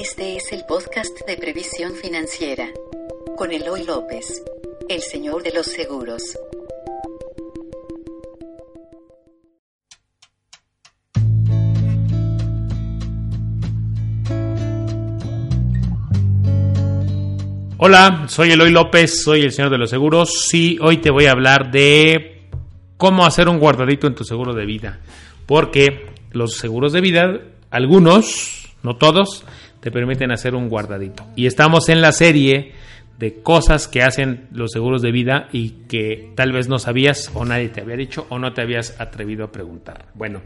Este es el podcast de previsión financiera con Eloy López, el señor de los seguros. Hola, soy Eloy López, soy el señor de los seguros. Sí, hoy te voy a hablar de cómo hacer un guardadito en tu seguro de vida. Porque los seguros de vida, algunos, no todos, te permiten hacer un guardadito. Y estamos en la serie de cosas que hacen los seguros de vida y que tal vez no sabías o nadie te había dicho o no te habías atrevido a preguntar. Bueno,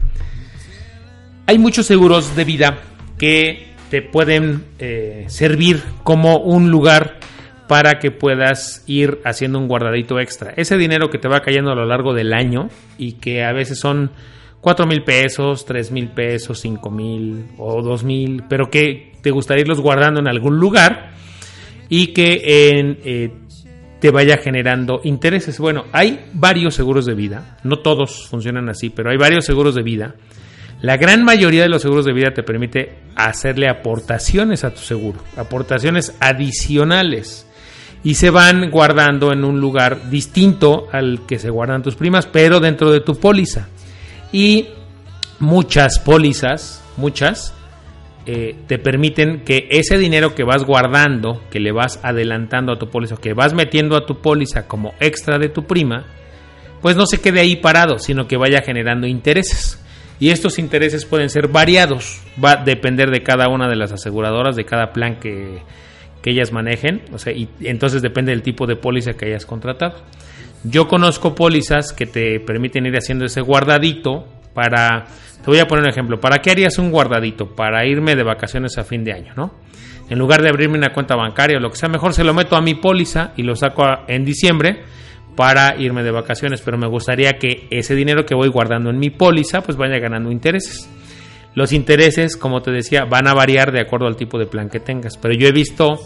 hay muchos seguros de vida que te pueden eh, servir como un lugar para que puedas ir haciendo un guardadito extra. Ese dinero que te va cayendo a lo largo del año y que a veces son 4 mil pesos, 3 mil pesos, 5 mil o 2 mil, pero que te gustaría irlos guardando en algún lugar y que eh, te vaya generando intereses. Bueno, hay varios seguros de vida, no todos funcionan así, pero hay varios seguros de vida. La gran mayoría de los seguros de vida te permite hacerle aportaciones a tu seguro, aportaciones adicionales y se van guardando en un lugar distinto al que se guardan tus primas, pero dentro de tu póliza. Y muchas pólizas, muchas, eh, te permiten que ese dinero que vas guardando, que le vas adelantando a tu póliza, que vas metiendo a tu póliza como extra de tu prima, pues no se quede ahí parado, sino que vaya generando intereses. Y estos intereses pueden ser variados, va a depender de cada una de las aseguradoras, de cada plan que, que ellas manejen, o sea, y entonces depende del tipo de póliza que hayas contratado. Yo conozco pólizas que te permiten ir haciendo ese guardadito para te voy a poner un ejemplo. ¿Para qué harías un guardadito? Para irme de vacaciones a fin de año, ¿no? En lugar de abrirme una cuenta bancaria o lo que sea, mejor se lo meto a mi póliza y lo saco en diciembre para irme de vacaciones. Pero me gustaría que ese dinero que voy guardando en mi póliza pues vaya ganando intereses. Los intereses, como te decía, van a variar de acuerdo al tipo de plan que tengas. Pero yo he visto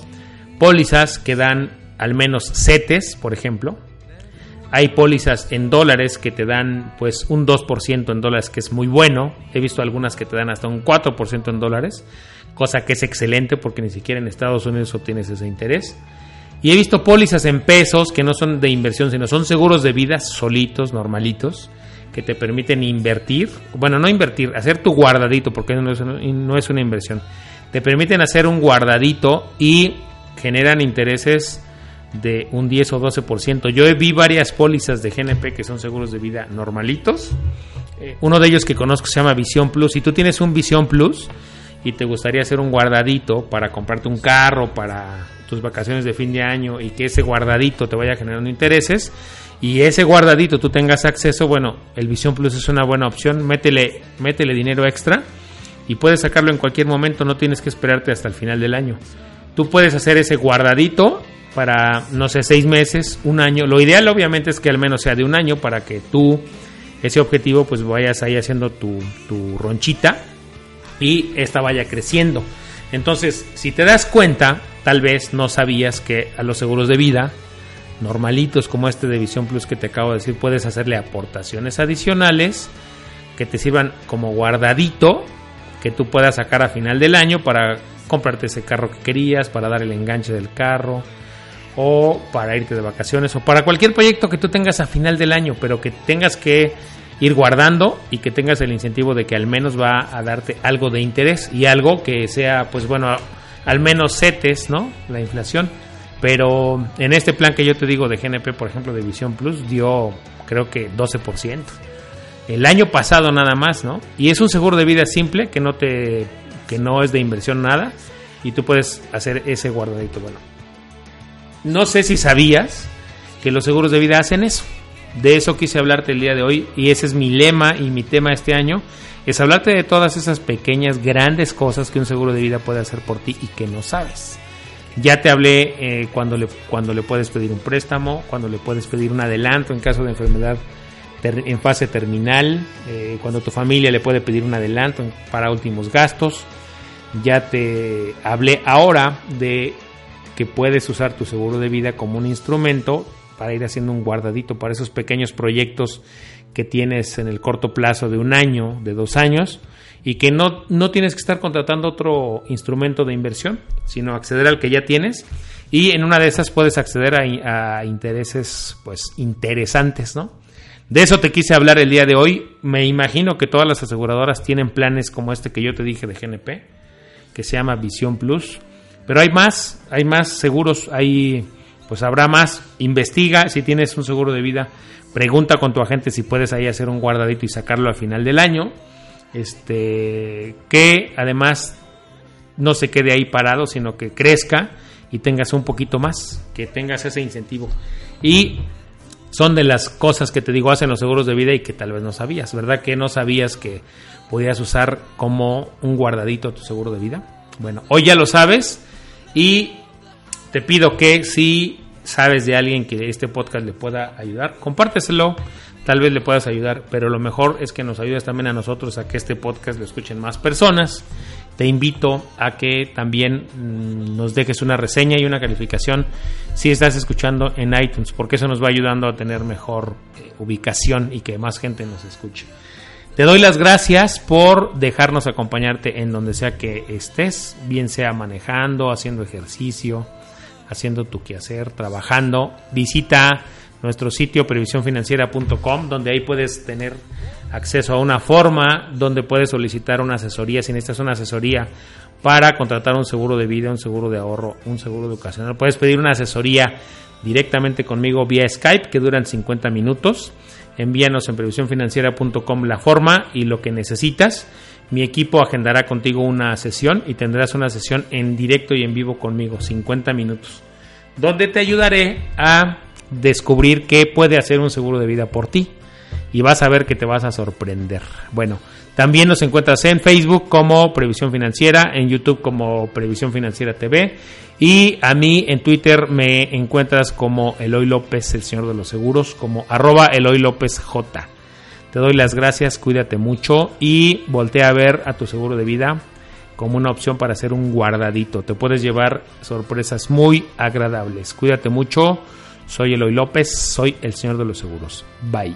pólizas que dan al menos CETES, por ejemplo, hay pólizas en dólares que te dan pues un 2% en dólares que es muy bueno. He visto algunas que te dan hasta un 4% en dólares, cosa que es excelente porque ni siquiera en Estados Unidos obtienes ese interés. Y he visto pólizas en pesos que no son de inversión, sino son seguros de vida solitos, normalitos, que te permiten invertir, bueno, no invertir, hacer tu guardadito, porque no es, no es una inversión. Te permiten hacer un guardadito y generan intereses de un 10 o 12%. Yo vi varias pólizas de GNP que son seguros de vida normalitos. Eh, uno de ellos que conozco se llama Visión Plus. Si tú tienes un Visión Plus y te gustaría hacer un guardadito para comprarte un carro para tus vacaciones de fin de año y que ese guardadito te vaya generando intereses y ese guardadito tú tengas acceso, bueno, el Visión Plus es una buena opción. Métele, métele dinero extra y puedes sacarlo en cualquier momento, no tienes que esperarte hasta el final del año. Tú puedes hacer ese guardadito para, no sé, seis meses, un año. Lo ideal obviamente es que al menos sea de un año para que tú, ese objetivo, pues vayas ahí haciendo tu, tu ronchita y esta vaya creciendo. Entonces, si te das cuenta, tal vez no sabías que a los seguros de vida, normalitos como este de Visión Plus que te acabo de decir, puedes hacerle aportaciones adicionales que te sirvan como guardadito que tú puedas sacar a final del año para comprarte ese carro que querías, para dar el enganche del carro, o para irte de vacaciones o para cualquier proyecto que tú tengas a final del año, pero que tengas que ir guardando y que tengas el incentivo de que al menos va a darte algo de interés y algo que sea, pues bueno, al menos setes, ¿no? La inflación. Pero en este plan que yo te digo de GNP, por ejemplo, de Visión Plus, dio creo que 12%. El año pasado nada más, ¿no? Y es un seguro de vida simple que no te que no es de inversión nada y tú puedes hacer ese guardadito, bueno no sé si sabías que los seguros de vida hacen eso. De eso quise hablarte el día de hoy y ese es mi lema y mi tema este año, es hablarte de todas esas pequeñas, grandes cosas que un seguro de vida puede hacer por ti y que no sabes. Ya te hablé eh, cuando, le, cuando le puedes pedir un préstamo, cuando le puedes pedir un adelanto en caso de enfermedad en fase terminal, eh, cuando tu familia le puede pedir un adelanto para últimos gastos. Ya te hablé ahora de que puedes usar tu seguro de vida como un instrumento para ir haciendo un guardadito para esos pequeños proyectos que tienes en el corto plazo de un año, de dos años, y que no, no tienes que estar contratando otro instrumento de inversión, sino acceder al que ya tienes. Y en una de esas puedes acceder a, intereses pues interesantes, ¿no? De eso te quise hablar el día de hoy. Me imagino que todas las aseguradoras tienen planes como este que yo te dije de GNP, que se llama Visión Plus. Pero hay más, hay más seguros, hay, pues habrá más. Investiga si tienes un seguro de vida. Pregunta con tu agente si puedes ahí hacer un guardadito y sacarlo al final del año. Este, que además no se quede ahí parado, sino que crezca y tengas un poquito más, que tengas ese incentivo. Y son de las cosas que te digo hacen los seguros de vida y que tal vez no sabías, ¿verdad? Que no sabías que podías usar como un guardadito tu seguro de vida. Bueno, hoy ya lo sabes y te pido que si sabes de alguien que este podcast le pueda ayudar, compárteselo, tal vez le puedas ayudar, pero lo mejor es que nos ayudes también a nosotros a que este podcast lo escuchen más personas te invito a que también mm, nos dejes una reseña y una calificación si estás escuchando en iTunes, porque eso nos va ayudando a tener mejor eh, ubicación y que más gente nos escuche. Te doy las gracias por dejarnos acompañarte en donde sea que estés, bien sea manejando, haciendo ejercicio, haciendo tu quehacer, trabajando. Visita nuestro sitio previsiónfinanciera.com, donde ahí puedes tener acceso a una forma donde puedes solicitar una asesoría, si necesitas una asesoría para contratar un seguro de vida, un seguro de ahorro, un seguro educacional. Puedes pedir una asesoría directamente conmigo vía Skype que duran 50 minutos. Envíanos en previsiónfinanciera.com la forma y lo que necesitas. Mi equipo agendará contigo una sesión y tendrás una sesión en directo y en vivo conmigo, 50 minutos, donde te ayudaré a descubrir qué puede hacer un seguro de vida por ti y vas a ver que te vas a sorprender. Bueno, también nos encuentras en Facebook como Previsión Financiera, en YouTube como Previsión Financiera TV y a mí en Twitter me encuentras como Eloy López, el señor de los seguros, como arroba Eloy López J. Te doy las gracias, cuídate mucho y voltea a ver a tu seguro de vida como una opción para hacer un guardadito. Te puedes llevar sorpresas muy agradables. Cuídate mucho. Soy Eloy López, soy el señor de los seguros. Bye.